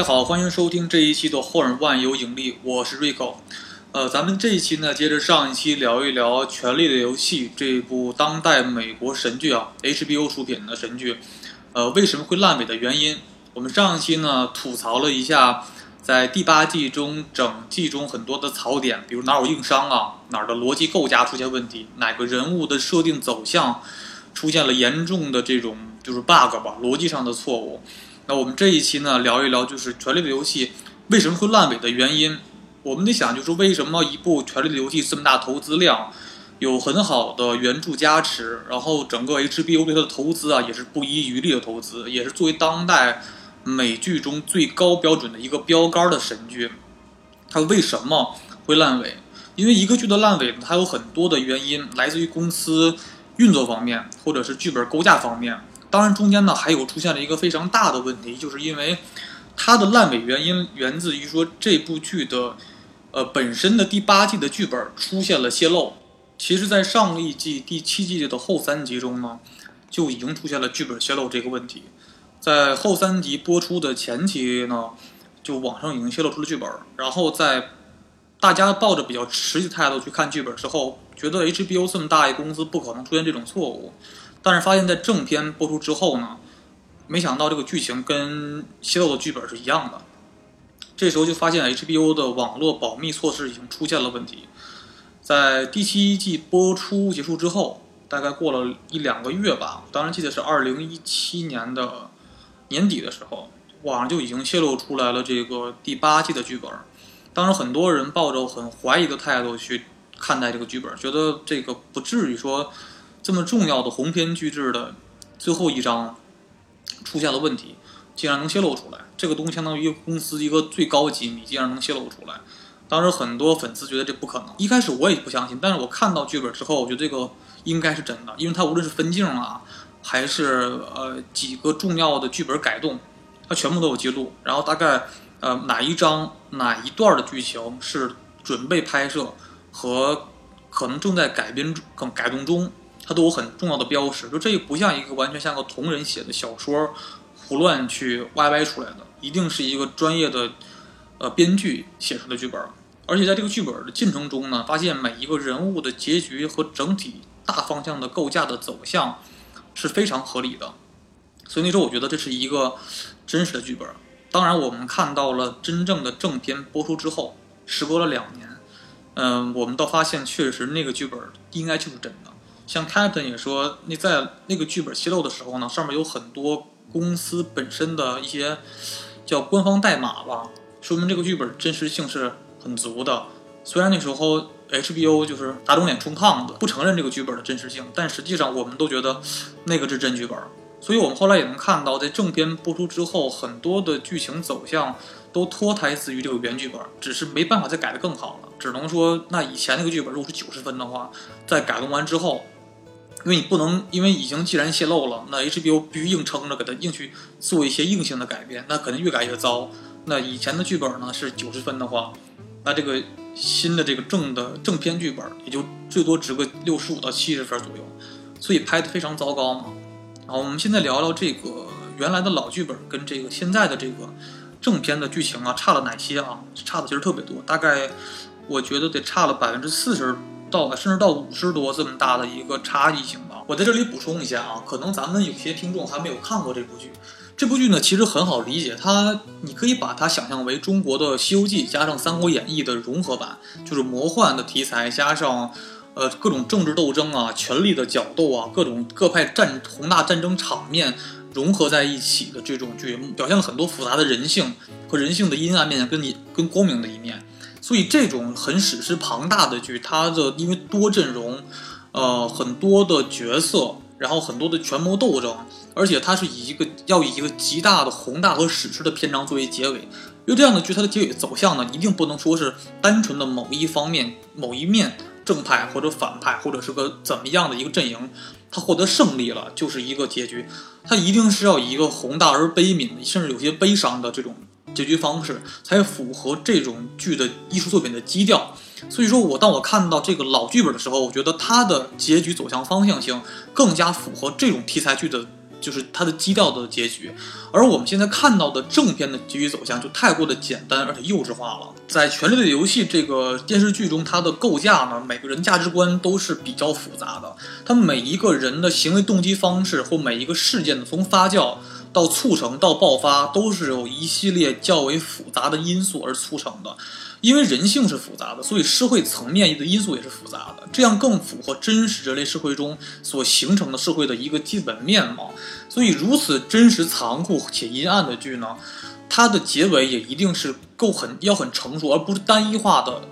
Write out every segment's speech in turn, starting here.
大家好，欢迎收听这一期的《后人万有引力》，我是 Rico。呃，咱们这一期呢，接着上一期聊一聊《权力的游戏》这部当代美国神剧啊，HBO 出品的神剧。呃，为什么会烂尾的原因？我们上一期呢吐槽了一下，在第八季中整季中很多的槽点，比如哪有硬伤啊，哪儿的逻辑构架出现问题，哪个人物的设定走向出现了严重的这种就是 bug 吧，逻辑上的错误。那我们这一期呢，聊一聊就是《权力的游戏》为什么会烂尾的原因。我们得想，就是为什么一部《权力的游戏》这么大投资量，有很好的原著加持，然后整个 HBO 对它的投资啊，也是不遗余力的投资，也是作为当代美剧中最高标准的一个标杆的神剧，它为什么会烂尾？因为一个剧的烂尾，它有很多的原因，来自于公司运作方面，或者是剧本构架方面。当然，中间呢还有出现了一个非常大的问题，就是因为它的烂尾原因源自于说这部剧的，呃本身的第八季的剧本出现了泄露。其实，在上一季第七季的后三集中呢，就已经出现了剧本泄露这个问题。在后三集播出的前期呢，就网上已经泄露出了剧本，然后在大家抱着比较持的态度去看剧本之后，觉得 HBO 这么大一公司不可能出现这种错误。但是发现，在正片播出之后呢，没想到这个剧情跟泄露的剧本是一样的。这时候就发现 HBO 的网络保密措施已经出现了问题。在第七季播出结束之后，大概过了一两个月吧，当然记得是二零一七年的年底的时候，网上就已经泄露出来了这个第八季的剧本。当时很多人抱着很怀疑的态度去看待这个剧本，觉得这个不至于说。这么重要的鸿篇巨制的最后一章出现了问题，竟然能泄露出来。这个东西相当于公司一个最高机密，竟然能泄露出来。当时很多粉丝觉得这不可能。一开始我也不相信，但是我看到剧本之后，我觉得这个应该是真的，因为它无论是分镜啊，还是呃几个重要的剧本改动，它全部都有记录。然后大概呃哪一章哪一段的剧情是准备拍摄和可能正在改编中、改动中。它都有很重要的标识，就这个不像一个完全像个同人写的小说，胡乱去歪歪出来的，一定是一个专业的，呃，编剧写出的剧本。而且在这个剧本的进程中呢，发现每一个人物的结局和整体大方向的构架的走向是非常合理的。所以那时候我觉得这是一个真实的剧本。当然，我们看到了真正的正片播出之后，时隔了两年，嗯，我们倒发现确实那个剧本应该就是真的。像 Captain 也说，那在那个剧本泄露的时候呢，上面有很多公司本身的一些叫官方代码吧，说明这个剧本真实性是很足的。虽然那时候 HBO 就是打肿脸充胖子，不承认这个剧本的真实性，但实际上我们都觉得那个是真剧本。所以我们后来也能看到，在正片播出之后，很多的剧情走向都脱胎自于这个原剧本，只是没办法再改得更好了。只能说，那以前那个剧本如果是九十分的话，在改动完之后。因为你不能，因为已经既然泄露了，那 HBO 必须硬撑着给它硬去做一些硬性的改变，那可能越改越糟。那以前的剧本呢是九十分的话，那这个新的这个正的正片剧本也就最多值个六十五到七十分左右，所以拍的非常糟糕嘛。好，我们现在聊聊这个原来的老剧本跟这个现在的这个正片的剧情啊差了哪些啊？差的其实特别多，大概我觉得得差了百分之四十。到甚至到五十多这么大的一个差异性吧。我在这里补充一下啊，可能咱们有些听众还没有看过这部剧。这部剧呢，其实很好理解，它你可以把它想象为中国的《西游记》加上《三国演义》的融合版，就是魔幻的题材加上呃各种政治斗争啊、权力的角斗啊、各种各派战宏大战争场面融合在一起的这种剧，表现了很多复杂的人性和人性的阴暗面跟你跟光明的一面。所以这种很史诗庞大的剧，它的因为多阵容，呃，很多的角色，然后很多的权谋斗争，而且它是以一个要以一个极大的宏大和史诗的篇章作为结尾。因为这样的剧，它的结尾走向呢，一定不能说是单纯的某一方面、某一面正派或者反派，或者是个怎么样的一个阵营，它获得胜利了就是一个结局。它一定是要以一个宏大而悲悯，甚至有些悲伤的这种。结局方式才符合这种剧的艺术作品的基调，所以说我当我看到这个老剧本的时候，我觉得它的结局走向方向性更加符合这种题材剧的就是它的基调的结局。而我们现在看到的正片的结局走向就太过的简单而且幼稚化了。在《权力的游戏》这个电视剧中，它的构架呢，每个人价值观都是比较复杂的，它每一个人的行为动机方式或每一个事件的从发酵。到促成到爆发，都是由一系列较为复杂的因素而促成的。因为人性是复杂的，所以社会层面的因素也是复杂的。这样更符合真实人类社会中所形成的社会的一个基本面貌。所以，如此真实、残酷且阴暗的剧呢，它的结尾也一定是够很要很成熟，而不是单一化的、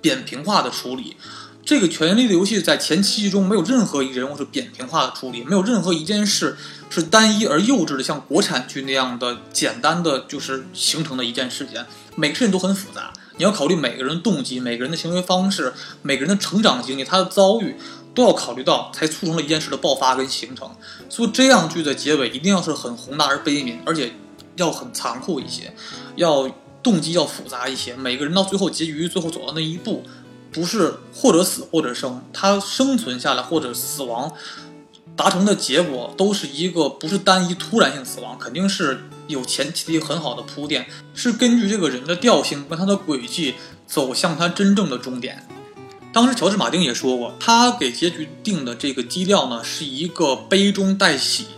扁平化的处理。这个《权力的游戏》在前七集中没有任何一个人物是扁平化的处理，没有任何一件事是单一而幼稚的，像国产剧那样的简单的就是形成的一件事件。每个事情都很复杂，你要考虑每个人动机、每个人的行为方式、每个人的成长经历、他的遭遇都要考虑到，才促成了一件事的爆发跟形成。所以这样剧的结尾一定要是很宏大而悲悯，而且要很残酷一些，要动机要复杂一些，每个人到最后结局最后走到那一步。不是或者死或者生，他生存下来或者死亡，达成的结果都是一个不是单一突然性死亡，肯定是有前期的很好的铺垫，是根据这个人的调性跟他的轨迹走向他真正的终点。当时乔治马丁也说过，他给结局定的这个基调呢，是一个悲中带喜、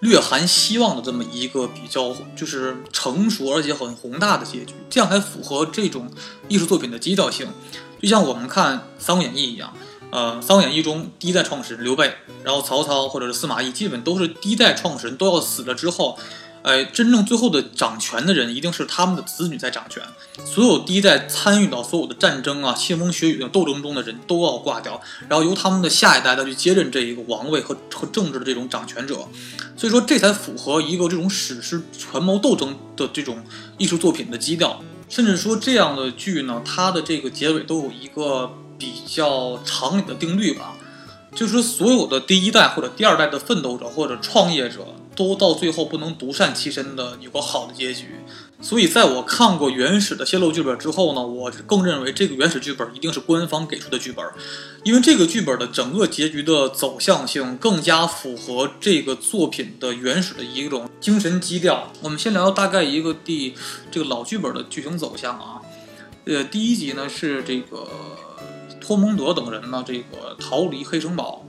略含希望的这么一个比较就是成熟而且很宏大的结局，这样才符合这种艺术作品的基调性。就像我们看《三国演义》一样，呃，《三国演义》中第一代创始人刘备，然后曹操或者是司马懿，基本都是第一代创始人都要死了之后，呃，真正最后的掌权的人一定是他们的子女在掌权。所有第一代参与到所有的战争啊、腥风血雨的斗争中的人都要挂掉，然后由他们的下一代再去接任这一个王位和和政治的这种掌权者。所以说，这才符合一个这种史诗权谋斗争的这种艺术作品的基调。甚至说这样的剧呢，它的这个结尾都有一个比较常理的定律吧，就是所有的第一代或者第二代的奋斗者或者创业者，都到最后不能独善其身的有个好的结局。所以，在我看过原始的泄露剧本之后呢，我更认为这个原始剧本一定是官方给出的剧本，因为这个剧本的整个结局的走向性更加符合这个作品的原始的一种精神基调。我们先聊大概一个第这个老剧本的剧情走向啊，呃，第一集呢是这个托蒙德等人呢这个逃离黑城堡，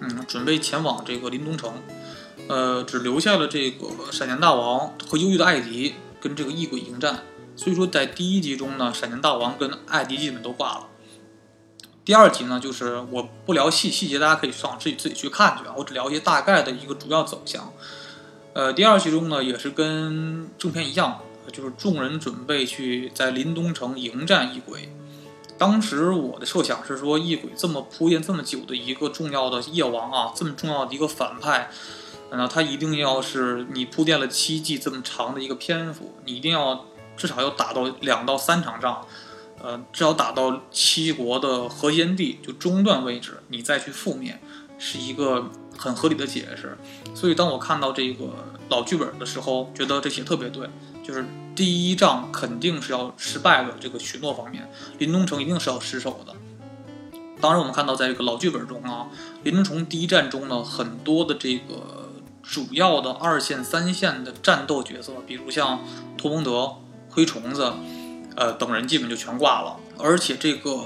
嗯，准备前往这个林东城，呃，只留下了这个闪电大王和忧郁的艾迪。跟这个异鬼迎战，所以说在第一集中呢，闪电大王跟艾迪基本都挂了。第二集呢，就是我不聊细细节，大家可以上自己自己去看去啊，我只聊一些大概的一个主要走向。呃，第二集中呢，也是跟正片一样，就是众人准备去在林东城迎战异鬼。当时我的设想是说，异鬼这么铺垫这么久的一个重要的夜王啊，这么重要的一个反派。那他一定要是你铺垫了七季这么长的一个篇幅，你一定要至少要打到两到三场仗，呃，至少打到七国的核心地就中段位置，你再去覆灭，是一个很合理的解释。所以当我看到这个老剧本的时候，觉得这写特别对，就是第一仗肯定是要失败的，这个许诺方面，林东城一定是要失手的。当然，我们看到在这个老剧本中啊，林东城第一战中呢，很多的这个。主要的二线、三线的战斗角色，比如像托蒙德、灰虫子，呃等人，基本就全挂了。而且这个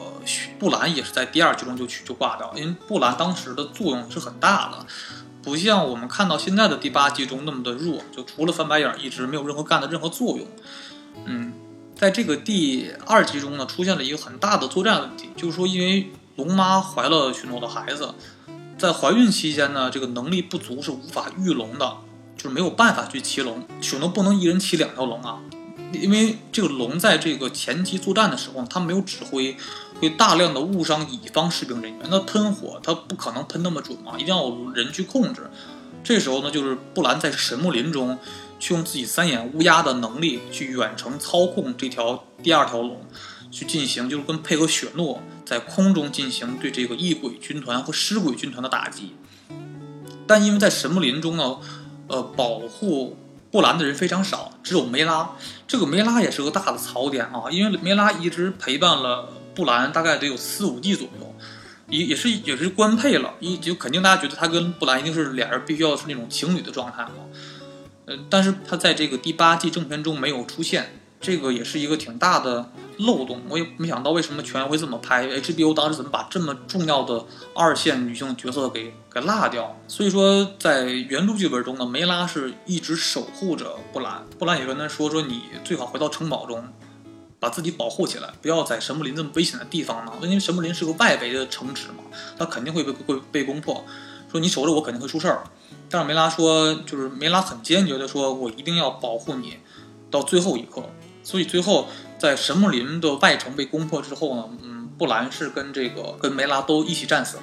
布兰也是在第二局中就去就挂掉，因为布兰当时的作用是很大的，不像我们看到现在的第八集中那么的弱，就除了翻白眼一直没有任何干的任何作用。嗯，在这个第二集中呢，出现了一个很大的作战问题，就是说因为龙妈怀了许诺的孩子。在怀孕期间呢，这个能力不足是无法御龙的，就是没有办法去骑龙。许诺不能一人骑两条龙啊，因为这个龙在这个前期作战的时候，它没有指挥，会大量的误伤乙方士兵人员。那喷火它不可能喷那么准嘛，一定要有人去控制。这时候呢，就是布兰在神木林中，去用自己三眼乌鸦的能力去远程操控这条第二条龙。去进行，就是跟配合雪诺在空中进行对这个异鬼军团和尸鬼军团的打击。但因为在神木林中呢，呃，保护布兰的人非常少，只有梅拉。这个梅拉也是个大的槽点啊，因为梅拉一直陪伴了布兰，大概得有四五季左右，也也是也是官配了，一就肯定大家觉得他跟布兰一定是俩人必须要是那种情侣的状态嘛。呃，但是他在这个第八季正片中没有出现，这个也是一个挺大的漏洞。我也没想到为什么全会这么拍，HBO 当时怎么把这么重要的二线女性角色给给落掉？所以说，在原著剧本中呢，梅拉是一直守护着布兰，布兰也跟他说说你最好回到城堡中，把自己保护起来，不要在神木林这么危险的地方呢，因为神木林是个外围的城池嘛，它肯定会被会被攻破。说你守着我肯定会出事儿。但是梅拉说，就是梅拉很坚决的说，我一定要保护你到最后一刻。所以最后在神木林的外城被攻破之后呢，嗯，布兰是跟这个跟梅拉都一起战死了，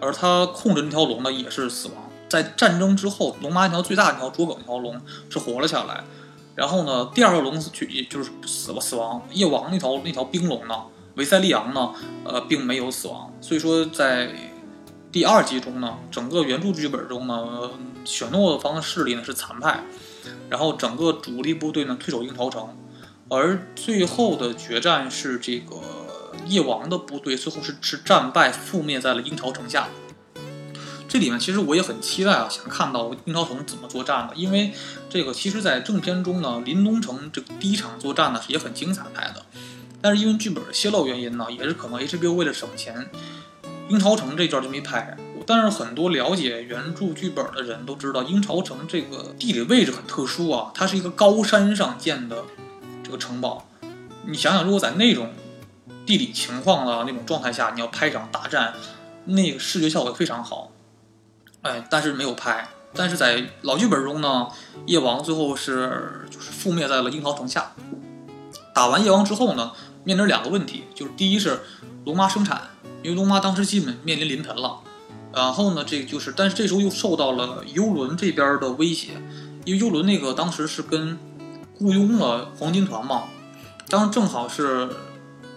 而他控制那条龙呢也是死亡。在战争之后，龙妈那条最大的那条卓梗那条龙是活了下来，然后呢，第二条龙就也就是死了死亡。夜王那条那条冰龙呢，维塞利昂呢，呃，并没有死亡。所以说在。第二集中呢，整个原著剧本中呢，雪诺方的势力呢是残败，然后整个主力部队呢退守鹰巢城，而最后的决战是这个夜王的部队最后是是战败覆灭在了鹰巢城下。这里面其实我也很期待啊，想看到鹰巢城怎么作战的，因为这个其实在正片中呢，临冬城这第一场作战呢也很精彩拍的，但是因为剧本的泄露原因呢，也是可能 HBO 为了省钱。鹰巢城这段就没拍，但是很多了解原著剧本的人都知道，鹰巢城这个地理位置很特殊啊，它是一个高山上建的这个城堡。你想想，如果在那种地理情况的那种状态下，你要拍一场大战，那个视觉效果非常好。哎，但是没有拍。但是在老剧本中呢，夜王最后是就是覆灭在了樱桃城下。打完夜王之后呢，面临两个问题，就是第一是龙妈生产。因为龙妈当时基本面临临盆了，然后呢，这个就是，但是这时候又受到了游轮这边的威胁，因为游轮那个当时是跟雇佣了黄金团嘛，当时正好是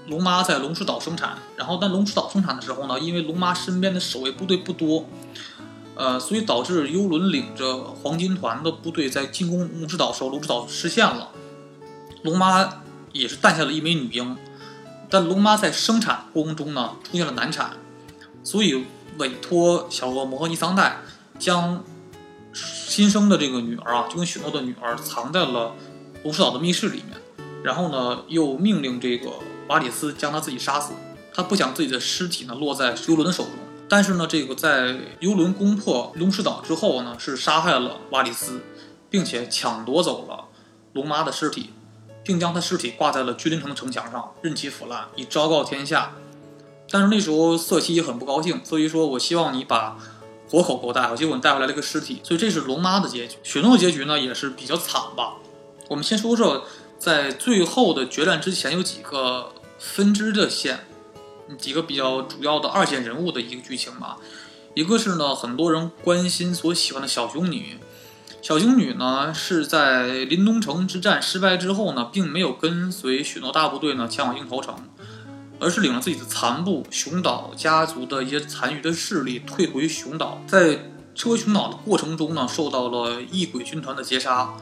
龙妈在龙石岛生产，然后但龙石岛生产的时候呢，因为龙妈身边的守卫部队不多，呃，所以导致游轮领着黄金团的部队在进攻龙之岛时候，龙之岛失陷了，龙妈也是诞下了一枚女婴。但龙妈在生产过程中呢出现了难产，所以委托小恶魔和尼桑代将新生的这个女儿啊，就跟许诺的女儿藏在了龙石岛的密室里面，然后呢又命令这个瓦里斯将他自己杀死，他不想自己的尸体呢落在游轮的手中。但是呢，这个在游轮攻破龙石岛之后呢，是杀害了瓦里斯，并且抢夺走了龙妈的尸体。并将他尸体挂在了君临城的城墙上，任其腐烂，以昭告天下。但是那时候瑟西也很不高兴，所以说我希望你把活口给我带回结果你带回来了一个尸体，所以这是龙妈的结局。雪诺的结局呢也是比较惨吧。我们先说说在最后的决战之前有几个分支的线，几个比较主要的二线人物的一个剧情吧。一个是呢很多人关心所喜欢的小熊女。小熊女呢是在临冬城之战失败之后呢，并没有跟随许诺大部队呢前往鹰头城，而是领了自己的残部熊岛家族的一些残余的势力退回熊岛。在撤回熊岛的过程中呢，受到了异鬼军团的截杀，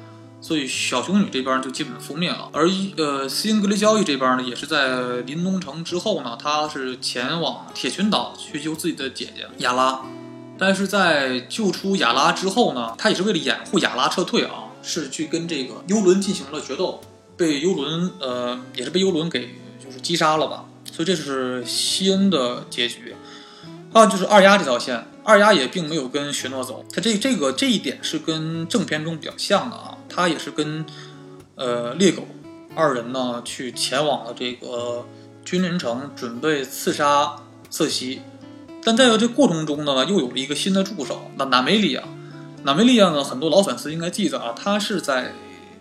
所以小熊女这边就基本覆灭了。而呃，西英格雷交易这边呢，也是在临冬城之后呢，他是前往铁群岛去救自己的姐姐雅拉。但是在救出雅拉之后呢，他也是为了掩护雅拉撤退啊，是去跟这个幽轮进行了决斗，被幽轮呃也是被幽轮给就是击杀了吧，所以这是西恩的结局。还有就是二丫这条线，二丫也并没有跟雪诺走，他这这个这一点是跟正片中比较像的啊，他也是跟呃猎狗二人呢去前往了这个君临城，准备刺杀瑟西。但在这过程中呢，又有了一个新的助手，那娜梅利亚。娜梅利亚呢，很多老粉丝应该记得啊，她是在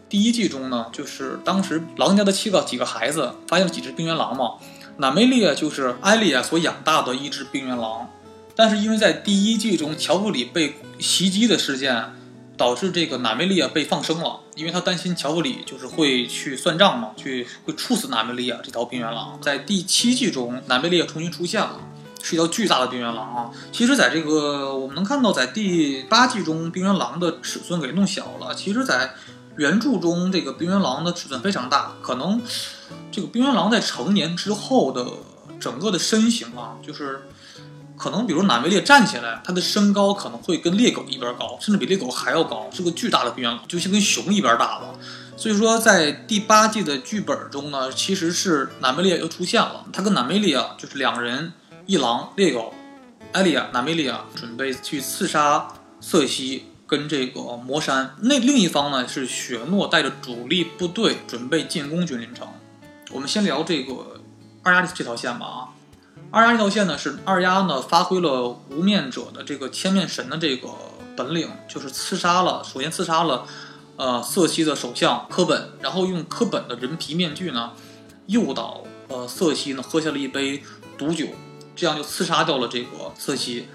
第一季中呢，就是当时狼家的七个几个孩子发现了几只冰原狼嘛。娜梅利亚就是艾丽亚所养大的一只冰原狼，但是因为在第一季中乔弗里被袭击的事件，导致这个娜梅利亚被放生了，因为他担心乔弗里就是会去算账嘛，去会处死娜梅利亚这条冰原狼。在第七季中，娜梅利亚重新出现了。是一条巨大的冰原狼啊！其实，在这个我们能看到，在第八季中，冰原狼的尺寸给弄小了。其实，在原著中，这个冰原狼的尺寸非常大。可能这个冰原狼在成年之后的整个的身形啊，就是可能比如南梅列站起来，他的身高可能会跟猎狗一边高，甚至比猎狗还要高，是个巨大的冰原狼，就像跟熊一边大了。所以说，在第八季的剧本中呢，其实是南梅列又出现了，他跟南梅利亚就是两人一狼猎狗，艾利亚南梅利亚准备去刺杀瑟西跟这个魔山。那另一方呢是雪诺带着主力部队准备进攻君临城。我们先聊这个二丫这条线吧啊。二丫这条线呢，是二丫呢发挥了无面者的这个千面神的这个本领，就是刺杀了，首先刺杀了，呃，瑟西的首相科本，然后用科本的人皮面具呢，诱导呃瑟西呢喝下了一杯毒酒，这样就刺杀掉了这个瑟西。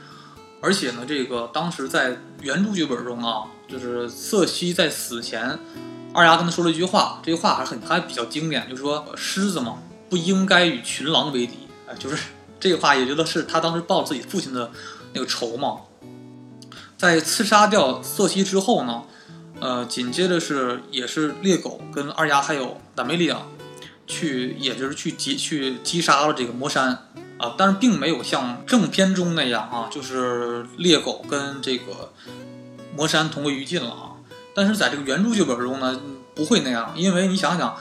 而且呢，这个当时在原著剧本中啊，就是瑟西在死前，二丫跟他说了一句话，这句话还很还比较经典，就是说狮子嘛不应该与群狼为敌，哎，就是。这个话也觉得是他当时报自己父亲的那个仇嘛。在刺杀掉瑟西之后呢，呃，紧接着是也是猎狗跟二丫还有达梅利亚去，也就是去击去击杀了这个魔山啊，但是并没有像正片中那样啊，就是猎狗跟这个魔山同归于尽了啊。但是在这个原著剧本中呢，不会那样，因为你想想，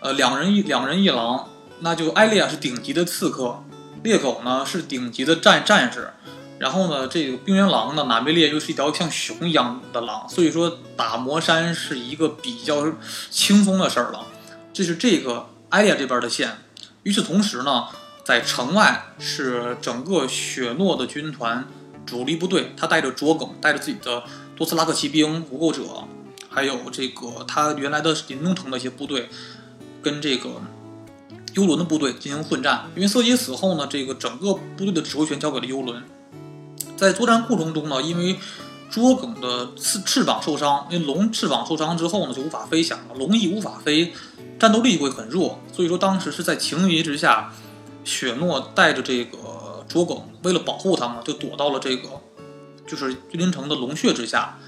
呃，两人一两人一狼，那就艾利亚是顶级的刺客。猎狗呢是顶级的战战士，然后呢，这个冰原狼呢，南贝列又是一条像熊一样的狼，所以说打魔山是一个比较轻松的事儿了。这是这个艾利亚这边的线。与此同时呢，在城外是整个雪诺的军团主力部队，他带着卓耿，带着自己的多斯拉克骑兵、无垢者，还有这个他原来的临冬城的一些部队，跟这个。幽伦的部队进行混战，因为瑟西死后呢，这个整个部队的指挥权交给了幽伦。在作战过程中呢，因为卓耿的翅翅膀受伤，因为龙翅膀受伤之后呢，就无法飞翔了，龙翼无法飞，战斗力会很弱。所以说当时是在情急之下，雪诺带着这个卓耿，为了保护他嘛，就躲到了这个就是君临城的龙穴之下。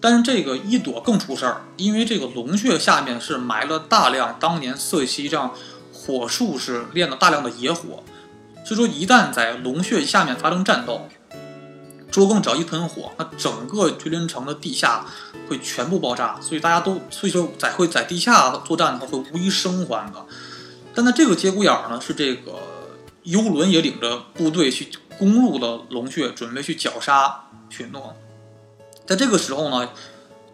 但是这个一躲更出事儿，因为这个龙穴下面是埋了大量当年瑟西这样。火术是炼了大量的野火，所以说一旦在龙穴下面发生战斗，卓更只要一喷火，那整个君临城的地下会全部爆炸，所以大家都所以说在会在地下作战的话会无一生还的。但在这个节骨眼儿呢，是这个幽伦也领着部队去攻入了龙穴，准备去绞杀雪诺。在这个时候呢，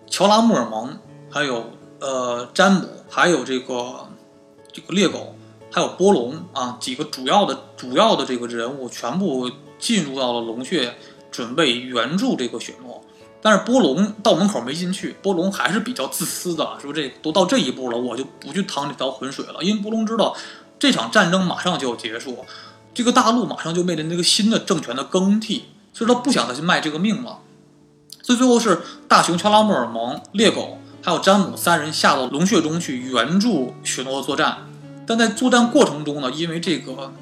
乔拉穆尔蒙还有呃詹姆还有这个这个猎狗。还有波龙啊，几个主要的主要的这个人物全部进入到了龙穴，准备援助这个雪诺。但是波龙到门口没进去，波龙还是比较自私的，说这都到这一步了，我就不去趟这条浑水了。因为波龙知道这场战争马上就要结束，这个大陆马上就面临那个新的政权的更替，所以他不想再去卖这个命了。所以最后是大熊、乔拉穆尔蒙、猎狗还有詹姆三人下到龙穴中去援助雪诺作战。但在作战过程中呢，因为这个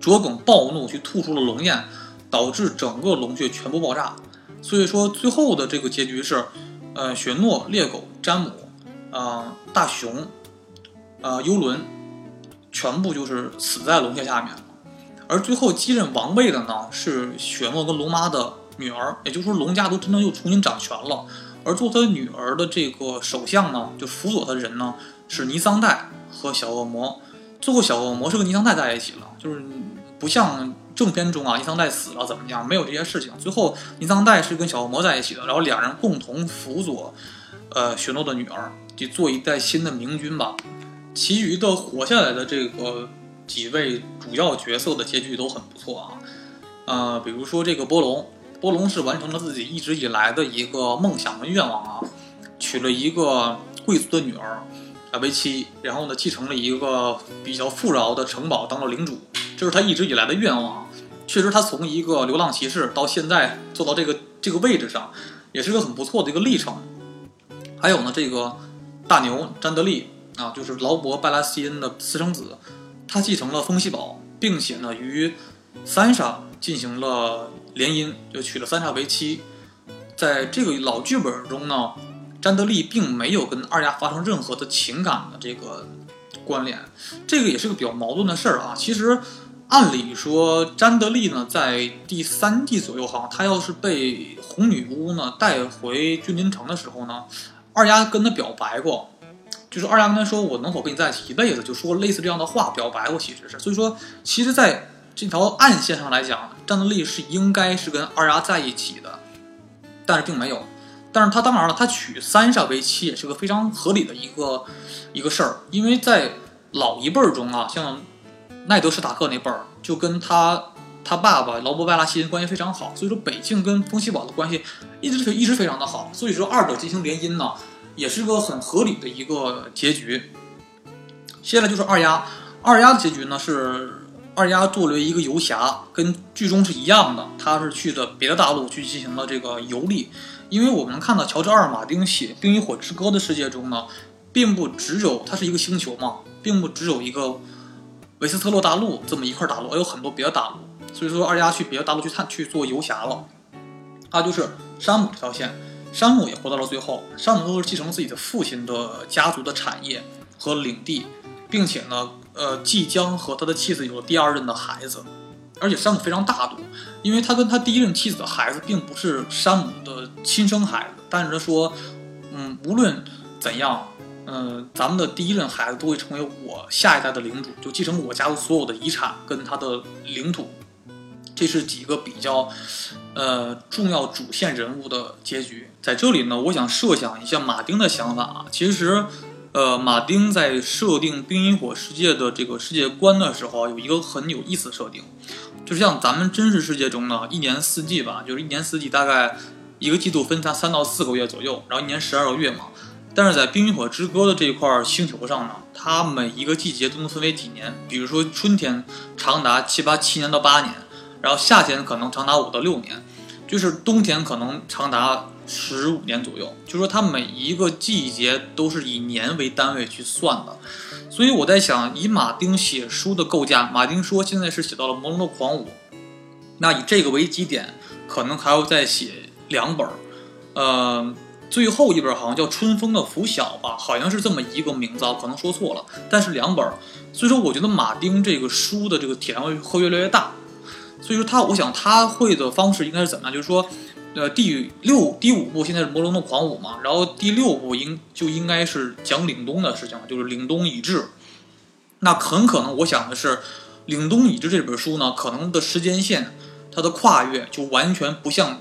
卓耿暴怒去吐出了龙焰，导致整个龙穴全部爆炸。所以说最后的这个结局是，呃，雪诺、猎狗、詹姆、呃，大熊、呃，幽伦，全部就是死在龙穴下面了。而最后继任王位的呢，是雪诺跟龙妈的女儿，也就是说龙家都真正又重新掌权了。而做他女儿的这个首相呢，就辅佐他的人呢，是尼桑代。和小恶魔，最后小恶魔是跟尼桑代在一起了，就是不像正片中啊，尼桑代死了怎么样，没有这些事情。最后尼桑代是跟小恶魔在一起的，然后两人共同辅佐，呃，雪诺的女儿，去做一代新的明君吧。其余的活下来的这个几位主要角色的结局都很不错啊，呃，比如说这个波龙，波龙是完成了自己一直以来的一个梦想和愿望啊，娶了一个贵族的女儿。啊，为妻，然后呢，继承了一个比较富饶的城堡，当了领主，这是他一直以来的愿望。确实，他从一个流浪骑士到现在做到这个这个位置上，也是个很不错的一个历程。还有呢，这个大牛詹德利啊，就是劳勃拜拉西恩的私生子，他继承了风息堡，并且呢，与三莎进行了联姻，就娶了三莎为妻。在这个老剧本中呢。詹德利并没有跟二丫发生任何的情感的这个关联，这个也是个比较矛盾的事儿啊。其实，按理说，詹德利呢，在第三季左右，哈他要是被红女巫呢带回君临城的时候呢，二丫跟他表白过，就是二丫跟他说：“我能否跟你在一起一辈子？”就说类似这样的话，表白过。其实是，所以说，其实在这条暗线上来讲，战斗力是应该是跟二丫在一起的，但是并没有。但是他当然了，他娶三傻为妻也是个非常合理的一个一个事儿，因为在老一辈儿中啊，像奈德·史塔克那辈儿，就跟他他爸爸劳勃·拜拉希恩关系非常好，所以说北境跟风息堡的关系一直是一直非常的好，所以说二者进行联姻呢，也是个很合理的一个结局。接下来就是二丫，二丫的结局呢是二丫作为一个游侠，跟剧中是一样的，他是去的别的大陆去进行了这个游历。因为我们看到乔治·阿尔马丁写《冰与火之歌》的世界中呢，并不只有它是一个星球嘛，并不只有一个维斯特洛大陆这么一块大陆，还有很多别的大陆。所以说，二丫去别的大陆去探去做游侠了。他就是山姆这条线，山姆也活到了最后。山姆都是继承自己的父亲的家族的产业和领地，并且呢，呃，即将和他的妻子有了第二任的孩子。而且山姆非常大度，因为他跟他第一任妻子的孩子并不是山姆的亲生孩子，但是他说，嗯，无论怎样，嗯，咱们的第一任孩子都会成为我下一代的领主，就继承我家族所有的遗产跟他的领土。这是几个比较，呃，重要主线人物的结局。在这里呢，我想设想一下马丁的想法啊，其实。呃，马丁在设定《冰与火世界》的这个世界观的时候，有一个很有意思的设定，就是像咱们真实世界中呢，一年四季吧，就是一年四季大概一个季度分三三到四个月左右，然后一年十二个月嘛。但是在《冰与火之歌》的这一块星球上呢，它每一个季节都能分为几年，比如说春天长达七八七年到八年，然后夏天可能长达五到六年，就是冬天可能长达。十五年左右，就说它每一个季节都是以年为单位去算的，所以我在想，以马丁写书的构架，马丁说现在是写到了《魔龙的狂舞》，那以这个为基点，可能还要再写两本儿，呃，最后一本好像叫《春风的拂晓》吧，好像是这么一个名字，可能说错了，但是两本儿，所以说我觉得马丁这个书的这个体量会越来越大，所以说他，我想他会的方式应该是怎么样，就是说。呃，第六、第五部现在是《魔龙的狂舞》嘛，然后第六部应就应该是讲凛冬的事情了，就是凛冬已至。那很可能，我想的是，《凛冬已至》这本书呢，可能的时间线它的跨越就完全不像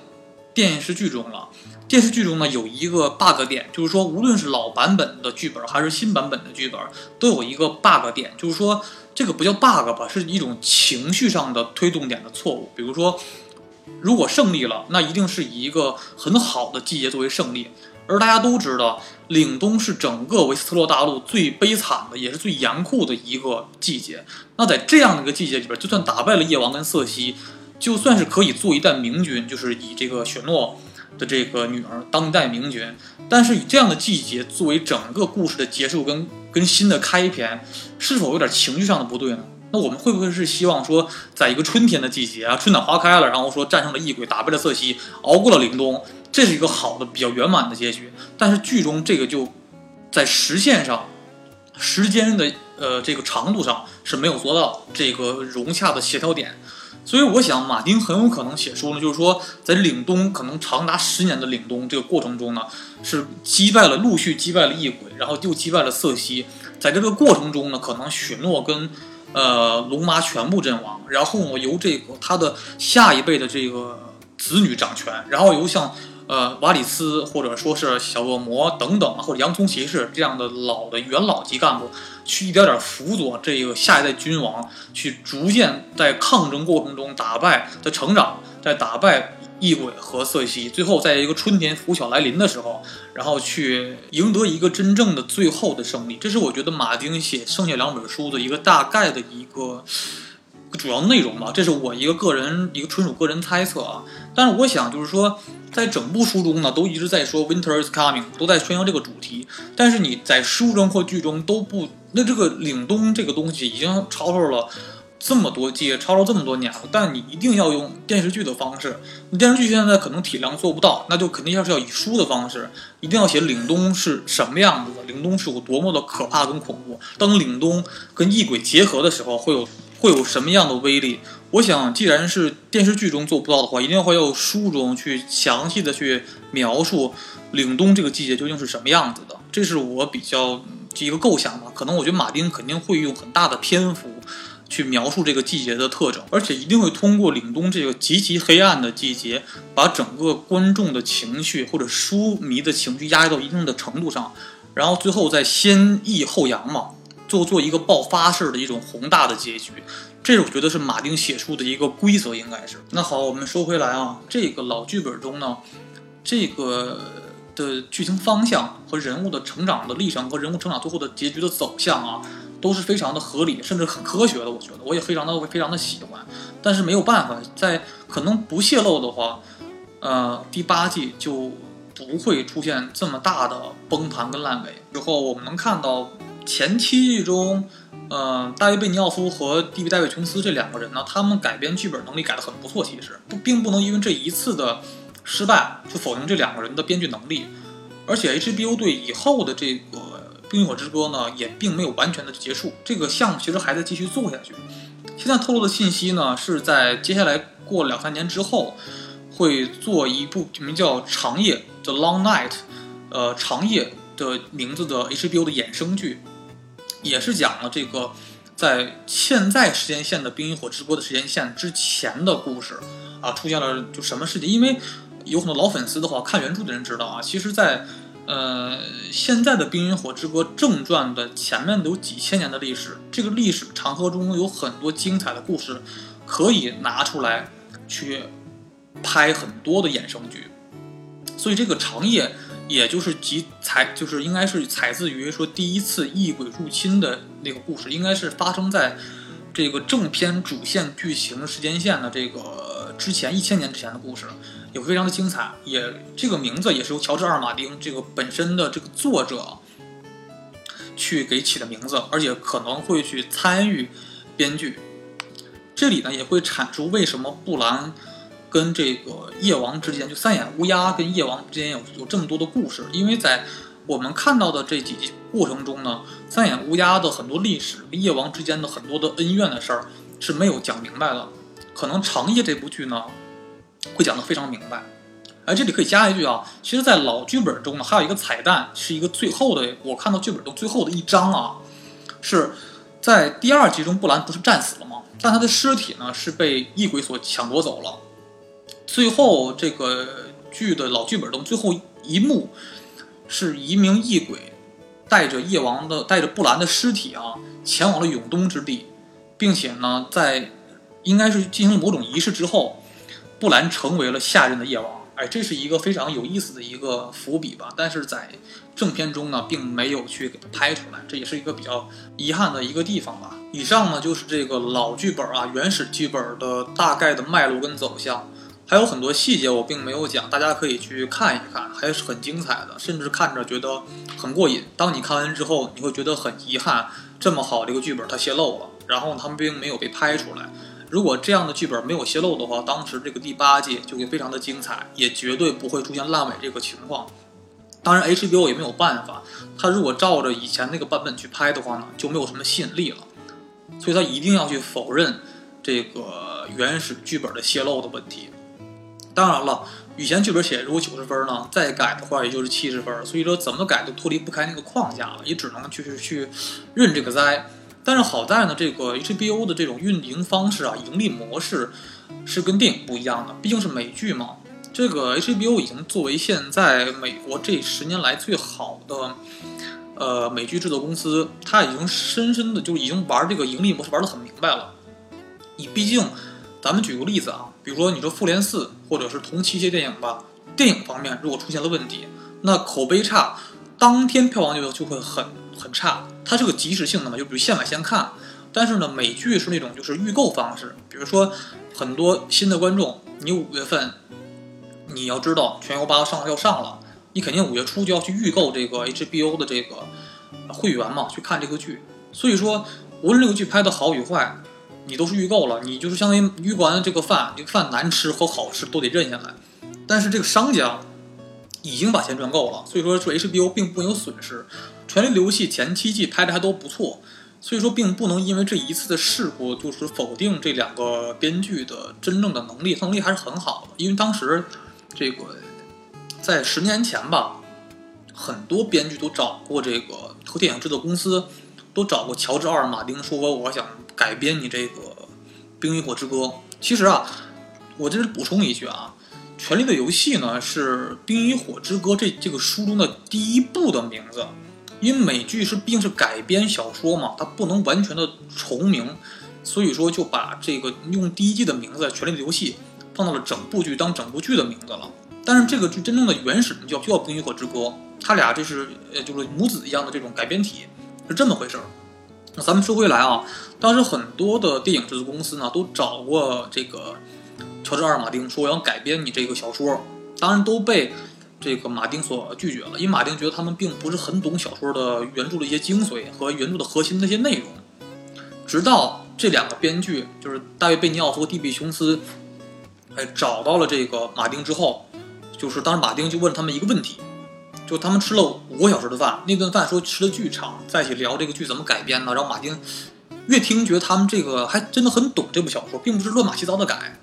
电视剧中了。电视剧中呢有一个 bug 点，就是说，无论是老版本的剧本还是新版本的剧本，都有一个 bug 点，就是说这个不叫 bug 吧，是一种情绪上的推动点的错误，比如说。如果胜利了，那一定是以一个很好的季节作为胜利。而大家都知道，凛冬是整个维斯特洛大陆最悲惨的，也是最严酷的一个季节。那在这样的一个季节里边，就算打败了夜王跟瑟西，就算是可以做一代明君，就是以这个雪诺的这个女儿当代明君，但是以这样的季节作为整个故事的结束跟跟新的开篇，是否有点情绪上的不对呢？那我们会不会是希望说，在一个春天的季节啊，春暖花开了，然后说战胜了异鬼，打败了瑟西，熬过了凛冬，这是一个好的、比较圆满的结局。但是剧中这个就在时线上、时间的呃这个长度上是没有做到这个融洽的协调点。所以我想，马丁很有可能写书呢，就是说在凛冬可能长达十年的凛冬这个过程中呢，是击败了陆续击败了异鬼，然后又击败了瑟西，在这个过程中呢，可能雪诺跟呃，龙妈全部阵亡，然后，由这个他的下一辈的这个子女掌权，然后由像呃瓦里斯或者说是小恶魔等等或者洋葱骑士这样的老的元老级干部，去一点点辅佐这个下一代君王，去逐渐在抗争过程中打败的成长，在打败。异鬼和瑟西，最后在一个春天拂晓来临的时候，然后去赢得一个真正的最后的胜利。这是我觉得马丁写剩下两本书的一个大概的一个主要内容吧。这是我一个个人一个纯属个人猜测啊。但是我想就是说，在整部书中呢，都一直在说 Winter is coming，都在宣扬这个主题。但是你在书中或剧中都不，那这个凛冬这个东西已经超出了。这么多季，超了这么多年了，但你一定要用电视剧的方式。你电视剧现在可能体量做不到，那就肯定要是要以书的方式，一定要写凛冬是什么样子的，凛冬是有多么的可怕跟恐怖。当凛冬跟异鬼结合的时候，会有会有什么样的威力？我想，既然是电视剧中做不到的话，一定会要书中去详细的去描述凛冬这个季节究竟是什么样子的。这是我比较一个构想吧。可能我觉得马丁肯定会用很大的篇幅去描述这个季节的特征，而且一定会通过凛冬这个极其黑暗的季节，把整个观众的情绪或者书迷的情绪压抑到一定的程度上，然后最后再先抑后扬嘛。做做一个爆发式的一种宏大的结局，这是我觉得是马丁写书的一个规则，应该是。那好，我们说回来啊，这个老剧本中呢，这个的剧情方向和人物的成长的历程和人物成长最后的结局的走向啊，都是非常的合理，甚至很科学的。我觉得我也非常的非常的喜欢。但是没有办法，在可能不泄露的话，呃，第八季就不会出现这么大的崩盘跟烂尾。之后我们能看到。前七季中，呃，大卫贝尼奥夫和蒂比戴维琼斯这两个人呢，他们改编剧本能力改得很不错。其实不，并不能因为这一次的失败就否定这两个人的编剧能力。而且 HBO 对以后的这个《冰与火之歌》呢，也并没有完全的结束，这个项目其实还在继续做下去。现在透露的信息呢，是在接下来过两三年之后，会做一部名叫《长夜》The Long Night，呃，长夜的名字的 HBO 的衍生剧。也是讲了这个，在现在时间线的《冰与火之歌》的时间线之前的故事啊，出现了就什么事情？因为有很多老粉丝的话，看原著的人知道啊，其实，在呃现在的《冰与火之歌》正传的前面有几千年的历史，这个历史长河中有很多精彩的故事可以拿出来去拍很多的衍生剧，所以这个长夜。也就是集采，就是应该是采自于说第一次异鬼入侵的那个故事，应该是发生在这个正片主线剧情时间线的这个之前一千年之前的故事，也非常的精彩。也这个名字也是由乔治二马丁这个本身的这个作者去给起的名字，而且可能会去参与编剧。这里呢也会阐述为什么布兰。跟这个夜王之间，就三眼乌鸦跟夜王之间有有这么多的故事，因为在我们看到的这几集过程中呢，三眼乌鸦的很多历史跟夜王之间的很多的恩怨的事儿是没有讲明白的。可能长夜这部剧呢，会讲得非常明白。哎，这里可以加一句啊，其实，在老剧本中呢，还有一个彩蛋，是一个最后的，我看到剧本中最后的一章啊，是在第二集中，布兰不是战死了吗？但他的尸体呢，是被异鬼所抢夺走了。最后，这个剧的老剧本中最后一幕，是一名异鬼带着夜王的、带着布兰的尸体啊，前往了永冬之地，并且呢，在应该是进行某种仪式之后，布兰成为了下任的夜王。哎，这是一个非常有意思的一个伏笔吧？但是在正片中呢，并没有去给它拍出来，这也是一个比较遗憾的一个地方吧。以上呢，就是这个老剧本啊，原始剧本的大概的脉络跟走向。还有很多细节我并没有讲，大家可以去看一看，还是很精彩的，甚至看着觉得很过瘾。当你看完之后，你会觉得很遗憾，这么好的一个剧本它泄露了，然后他们并没有被拍出来。如果这样的剧本没有泄露的话，当时这个第八季就会非常的精彩，也绝对不会出现烂尾这个情况。当然，HBO 也没有办法，他如果照着以前那个版本去拍的话呢，就没有什么吸引力了，所以他一定要去否认这个原始剧本的泄露的问题。当然了，以前剧本写如果九十分呢，再改的话也就是七十分，所以说怎么改都脱离不开那个框架了，也只能去去认这个灾。但是好在呢，这个 HBO 的这种运营方式啊，盈利模式是跟电影不一样的，毕竟是美剧嘛。这个 HBO 已经作为现在美国这十年来最好的呃美剧制作公司，它已经深深的就已经玩这个盈利模式玩得很明白了。你毕竟。咱们举个例子啊，比如说你说《复联四》或者是同期一些电影吧，电影方面如果出现了问题，那口碑差，当天票房就就会很很差。它是个及时性的嘛，就比如现买现看。但是呢，美剧是那种就是预购方式，比如说很多新的观众，你五月份你要知道全游八上要上了，你肯定五月初就要去预购这个 HBO 的这个会员嘛，去看这个剧。所以说，无论这个剧拍的好与坏。你都是预购了，你就是相当于预完这个饭，这个饭难吃和好吃都得认下来。但是这个商家已经把钱赚够了，所以说说 HBO 并不有损失。《权力的游戏》前七季拍的还都不错，所以说并不能因为这一次的事故就是否定这两个编剧的真正的能力，能力还是很好的。因为当时这个在十年前吧，很多编剧都找过这个和电影制作公司，都找过乔治奥尔马丁说我想改编你这个《冰与火之歌》。其实啊，我这是补充一句啊。《权力的游戏》呢是《冰与火之歌》这这个书中的第一部的名字，因为美剧是毕竟是改编小说嘛，它不能完全的重名，所以说就把这个用第一季的名字《权力的游戏》放到了整部剧当整部剧的名字了。但是这个剧真正的原始名叫叫《冰与火之歌》，它俩这是呃就是母子一样的这种改编体，是这么回事儿。那咱们说回来啊，当时很多的电影制作公司呢都找过这个。乔治·阿尔马丁说：“我要改编你这个小说，当然都被这个马丁所拒绝了。因为马丁觉得他们并不是很懂小说的原著的一些精髓和原著的核心那些内容。直到这两个编剧，就是大卫·贝尼奥夫和蒂比·琼斯，哎，找到了这个马丁之后，就是当时马丁就问他们一个问题，就他们吃了五个小时的饭，那顿饭说吃的巨长，在一起聊这个剧怎么改编呢？然后马丁越听觉得他们这个还真的很懂这部小说，并不是乱码七糟的改。”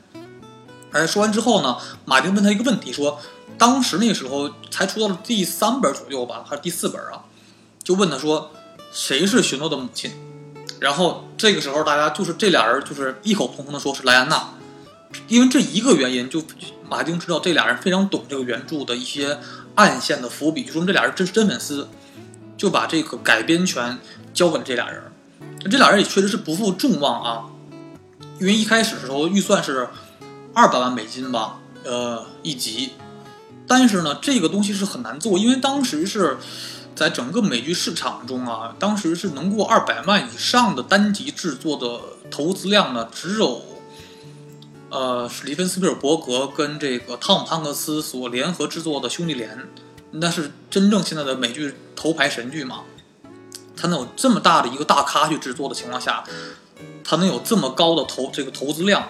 哎，说完之后呢，马丁问他一个问题，说，当时那个时候才出到了第三本左右吧，还是第四本啊？就问他说，谁是许诺的母亲？然后这个时候大家就是这俩人就是异口同声的说是莱安娜，因为这一个原因，就马丁知道这俩人非常懂这个原著的一些暗线的伏笔，就说明这俩人真是真粉丝，就把这个改编权交给了这俩人。这俩人也确实是不负众望啊，因为一开始的时候预算是。二百万美金吧，呃，一集。但是呢，这个东西是很难做，因为当时是在整个美剧市场中啊，当时是能过二百万以上的单集制作的投资量呢，只有呃史蒂芬斯皮尔伯格跟这个汤姆汉克斯所联合制作的《兄弟连》，那是真正现在的美剧头牌神剧嘛。他能有这么大的一个大咖去制作的情况下，他能有这么高的投这个投资量。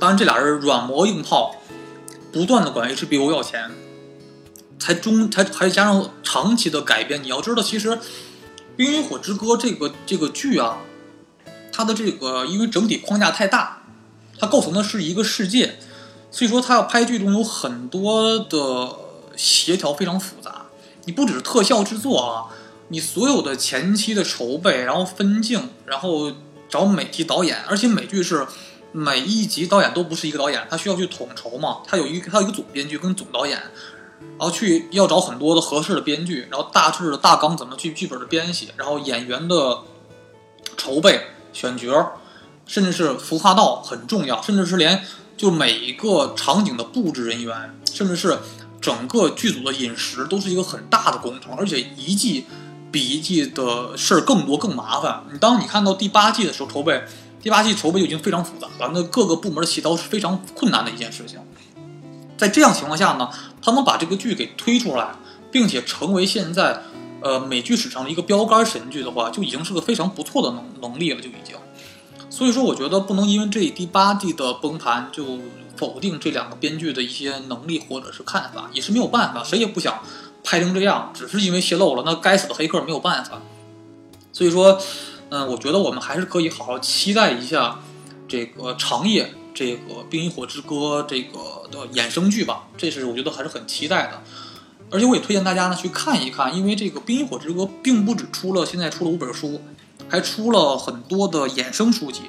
当然，这俩人软磨硬泡，不断的管 HBO 要钱，才中才还加上长期的改编。你要知道，其实《冰与火之歌》这个这个剧啊，它的这个因为整体框架太大，它构成的是一个世界，所以说它要拍剧中有很多的协调非常复杂。你不只是特效制作啊，你所有的前期的筹备，然后分镜，然后找美体导演，而且美剧是。每一集导演都不是一个导演，他需要去统筹嘛。他有一他有一个总编剧跟总导演，然后去要找很多的合适的编剧，然后大致的大纲怎么去剧本的编写，然后演员的筹备、选角，甚至是服化道很重要，甚至是连就每一个场景的布置人员，甚至是整个剧组的饮食，都是一个很大的工程，而且一季比一季的事儿更多更麻烦。你当你看到第八季的时候，筹备。第八季筹备就已经非常复杂了，那各个部门的协调是非常困难的一件事情。在这样情况下呢，他能把这个剧给推出来，并且成为现在呃美剧史上的一个标杆神剧的话，就已经是个非常不错的能能力了，就已经。所以说，我觉得不能因为这第八季的崩盘就否定这两个编剧的一些能力或者是看法，也是没有办法，谁也不想拍成这样，只是因为泄露了，那该死的黑客没有办法。所以说。嗯，我觉得我们还是可以好好期待一下这个长夜这个《冰与火之歌》这个的衍生剧吧，这是我觉得还是很期待的。而且我也推荐大家呢去看一看，因为这个《冰与火之歌》并不只出了现在出了五本书，还出了很多的衍生书籍，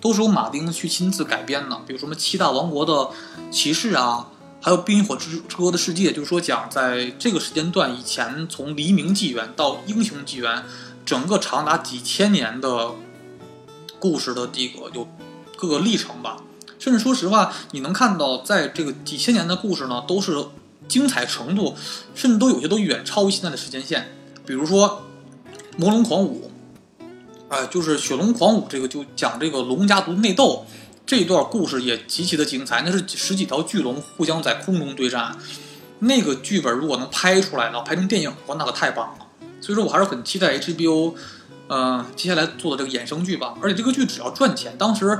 都是由马丁去亲自改编的，比如什么七大王国的骑士啊，还有《冰与火之歌》的世界，就是说讲在这个时间段以前，从黎明纪元到英雄纪元。整个长达几千年的故事的这个有各个历程吧，甚至说实话，你能看到在这个几千年的故事呢，都是精彩程度，甚至都有些都远超于现在的时间线。比如说《魔龙狂舞》，哎，就是《雪龙狂舞》这个就讲这个龙家族内斗这段故事也极其的精彩，那是十几条巨龙互相在空中对战，那个剧本如果能拍出来呢，拍成电影的话，那可太棒了。所以说我还是很期待 HBO，呃，接下来做的这个衍生剧吧。而且这个剧只要赚钱，当时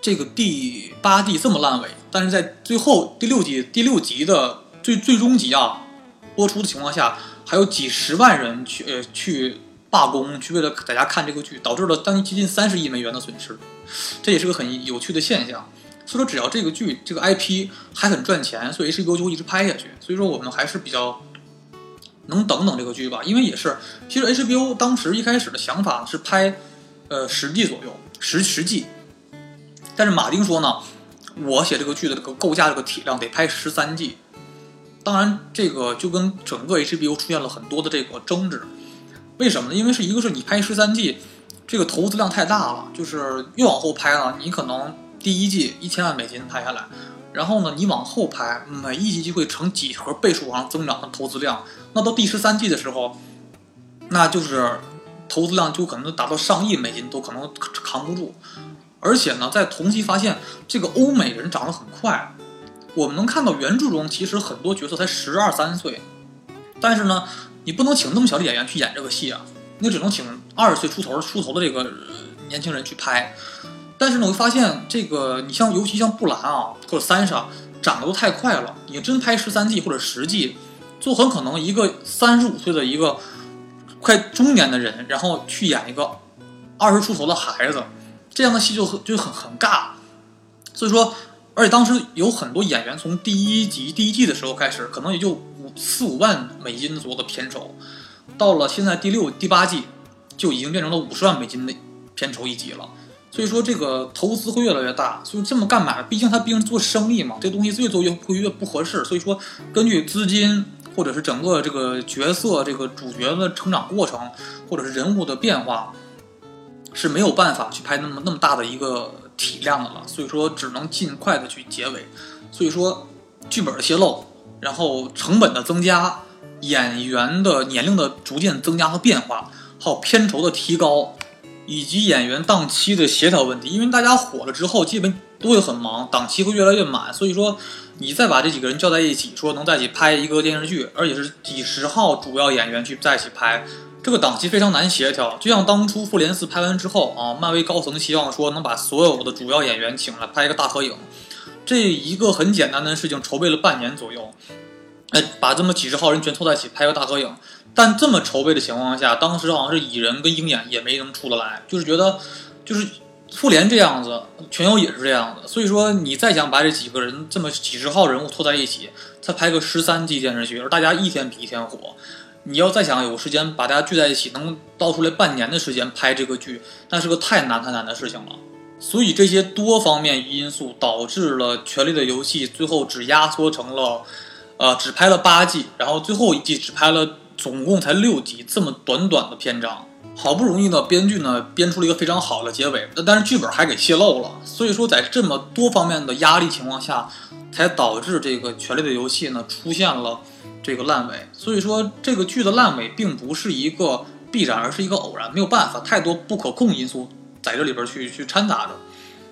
这个第八季这么烂尾，但是在最后第六集第六集的最最终集啊播出的情况下，还有几十万人去呃去罢工，去为了大家看这个剧，导致了将近接近三十亿美元的损失，这也是个很有趣的现象。所以说，只要这个剧这个 IP 还很赚钱，所以 HBO 就会一直拍下去。所以说，我们还是比较能等等这个剧吧，因为也是，其实 HBO 当时一开始的想法是拍呃十季左右，十十季，但是马丁说呢，我写这个剧的这个构架这个体量得拍十三季。当然，这个就跟整个 HBO 出现了很多的这个争执。为什么呢？因为是一个是你拍十三季，这个投资量太大了，就是越往后拍呢，你可能第一季一千万美金拍下来，然后呢，你往后拍，每一集就会成几何倍数往上增长的投资量。那到第十三季的时候，那就是投资量就可能达到上亿美金都可能扛不住。而且呢，在同期发现这个欧美人长得很快。我们能看到原著中其实很多角色才十二三岁，但是呢，你不能请那么小的演员去演这个戏啊，你只能请二十岁出头出头的这个年轻人去拍。但是呢，我发现这个你像尤其像布兰啊或者三傻长得都太快了，你真拍十三季或者十季，就很可能一个三十五岁的一个快中年的人，然后去演一个二十出头的孩子，这样的戏就很就很很尬。所以说。而且当时有很多演员从第一集第一季的时候开始，可能也就五四五万美金左右的片酬，到了现在第六第八季，就已经变成了五十万美金的片酬一集了。所以说这个投资会越来越大。所以这么干嘛？毕竟他毕竟做生意嘛，这东西越做越会越不合适。所以说根据资金或者是整个这个角色这个主角的成长过程，或者是人物的变化，是没有办法去拍那么那么大的一个。体量的了，所以说只能尽快的去结尾。所以说，剧本的泄露，然后成本的增加，演员的年龄的逐渐增加和变化，还有片酬的提高，以及演员档期的协调问题。因为大家火了之后，基本都会很忙，档期会越来越满。所以说，你再把这几个人叫在一起，说能在一起拍一个电视剧，而且是几十号主要演员去在一起拍。这个档期非常难协调，就像当初《复联四》拍完之后啊，漫威高层希望说能把所有的主要演员请来拍一个大合影，这一个很简单的事情筹备了半年左右，哎，把这么几十号人全凑在一起拍个大合影，但这么筹备的情况下，当时好像是蚁人跟鹰眼也没能出得来，就是觉得就是复联这样子，全游也是这样子，所以说你再想把这几个人这么几十号人物凑在一起，再拍个十三季电视剧，而大家一天比一天火。你要再想有时间把大家聚在一起，能倒出来半年的时间拍这个剧，那是个太难太难的事情了。所以这些多方面因素导致了《权力的游戏》最后只压缩成了，呃，只拍了八季，然后最后一季只拍了总共才六集，这么短短的篇章，好不容易呢，编剧呢编出了一个非常好的结尾，但是剧本还给泄露了。所以说，在这么多方面的压力情况下，才导致这个《权力的游戏》呢出现了。这个烂尾，所以说这个剧的烂尾并不是一个必然，而是一个偶然，没有办法，太多不可控因素在这里边去去掺杂着，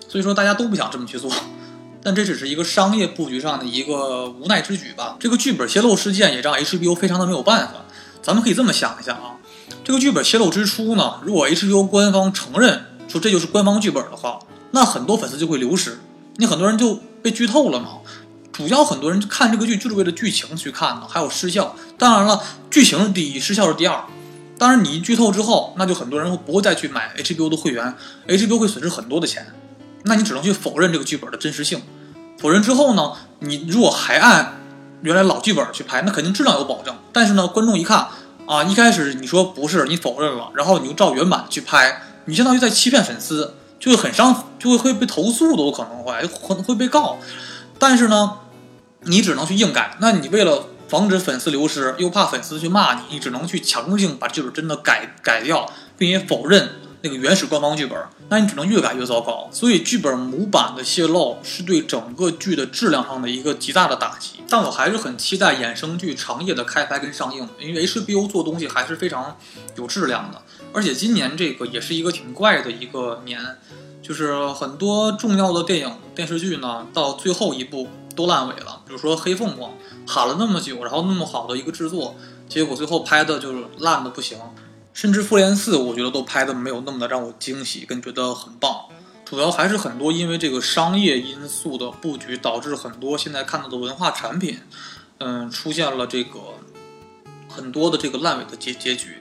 所以说大家都不想这么去做，但这只是一个商业布局上的一个无奈之举吧。这个剧本泄露事件也让 HBO 非常的没有办法。咱们可以这么想一下啊，这个剧本泄露之初呢，如果 HBO 官方承认说这就是官方剧本的话，那很多粉丝就会流失，你很多人就被剧透了嘛。主要很多人看这个剧就是为了剧情去看的，还有失效。当然了，剧情是第一，失效是第二。当然，你一剧透之后，那就很多人会不会再去买 HBO 的会员，HBO 会损失很多的钱。那你只能去否认这个剧本的真实性。否认之后呢，你如果还按原来老剧本去拍，那肯定质量有保证。但是呢，观众一看啊，一开始你说不是，你否认了，然后你又照原版去拍，你相当于在欺骗粉丝，就会很伤，就会会被投诉都有可能会，可能会被告。但是呢。你只能去硬改，那你为了防止粉丝流失，又怕粉丝去骂你，你只能去强制性把剧本真的改改掉，并且否认那个原始官方剧本。那你只能越改越糟糕。所以剧本模板的泄露是对整个剧的质量上的一个极大的打击。但我还是很期待衍生剧长夜的开拍跟上映，因为 HBO 做东西还是非常有质量的。而且今年这个也是一个挺怪的一个年，就是很多重要的电影电视剧呢，到最后一部。都烂尾了，比如说《黑凤凰》喊了那么久，然后那么好的一个制作，结果最后拍的就是烂的不行。甚至《复联四》，我觉得都拍的没有那么的让我惊喜，跟觉得很棒。主要还是很多因为这个商业因素的布局，导致很多现在看到的文化产品，嗯，出现了这个很多的这个烂尾的结结局。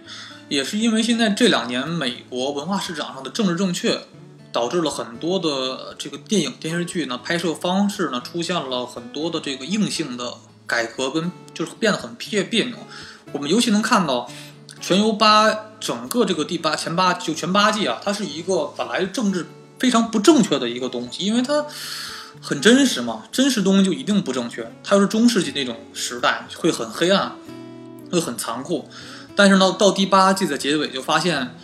也是因为现在这两年美国文化市场上的政治正确，导致了很多的这个电影电视剧呢拍摄方式呢出现了很多的这个硬性的改革，跟就是变得很别别扭。我们尤其能看到《全游八》整个这个第八前八就全八季啊，它是一个本来政治非常不正确的一个东西，因为它很真实嘛，真实东西就一定不正确。它要是中世纪那种时代，会很黑暗，会很残酷。但是呢，到第八季的结尾就发现，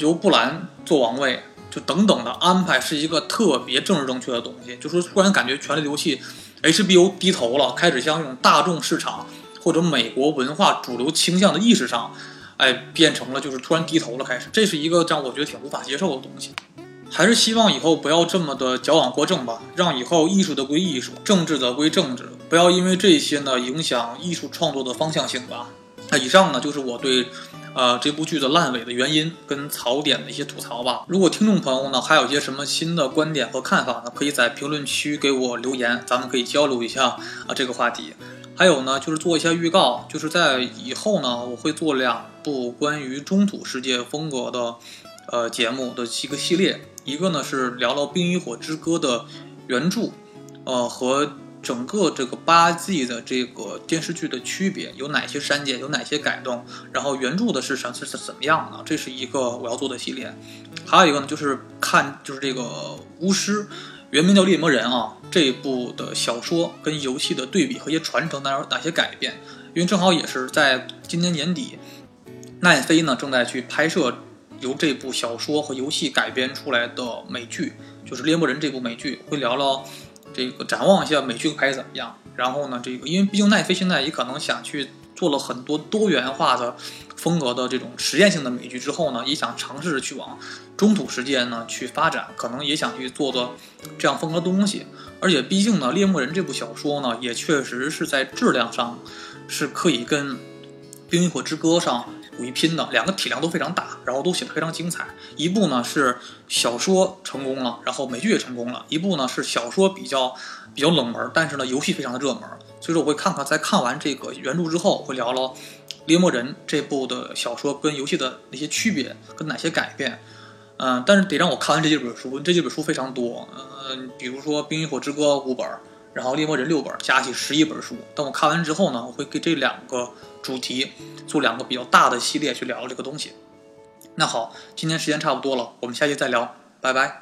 由布兰做王位，就等等的安排是一个特别政治正确的东西。就说突然感觉《权力游戏》HBO 低头了，开始向这种大众市场或者美国文化主流倾向的意识上，哎，变成了就是突然低头了，开始。这是一个让我觉得挺无法接受的东西。还是希望以后不要这么的矫枉过正吧，让以后艺术的归艺术，政治的归政治，不要因为这些呢影响艺术创作的方向性吧。那以上呢就是我对，呃这部剧的烂尾的原因跟槽点的一些吐槽吧。如果听众朋友呢还有一些什么新的观点和看法呢，可以在评论区给我留言，咱们可以交流一下啊这个话题。还有呢就是做一下预告，就是在以后呢我会做两部关于中土世界风格的，呃节目的一个系列。一个呢是聊聊《冰与火之歌》的原著，呃和整个这个八季的这个电视剧的区别，有哪些删减，有哪些改动，然后原著的是什是是怎么样的？这是一个我要做的系列。还有一个呢就是看就是这个巫师，原名叫猎魔人啊，这一部的小说跟游戏的对比和一些传承，哪有哪些改变？因为正好也是在今年年底，奈飞呢正在去拍摄。由这部小说和游戏改编出来的美剧，就是《猎魔人》这部美剧，会聊聊这个展望一下美剧拍怎么样。然后呢，这个因为毕竟奈飞现在也可能想去做了很多多元化的风格的这种实验性的美剧之后呢，也想尝试着去往中土世界呢去发展，可能也想去做做这样风格的东西。而且毕竟呢，《猎魔人》这部小说呢，也确实是在质量上是可以跟《冰与火之歌》上。有一拼的，两个体量都非常大，然后都写得非常精彩。一部呢是小说成功了，然后美剧也成功了；一部呢是小说比较比较冷门，但是呢游戏非常的热门。所以说我会看看，在看完这个原著之后，会聊聊《猎魔人》这部的小说跟游戏的那些区别，跟哪些改变。嗯，但是得让我看完这几本书，这几本书非常多。嗯，比如说《冰与火之歌》五本。然后《猎魔人》六本，加起十一本书。等我看完之后呢，我会给这两个主题，做两个比较大的系列去聊这个东西。那好，今天时间差不多了，我们下期再聊，拜拜。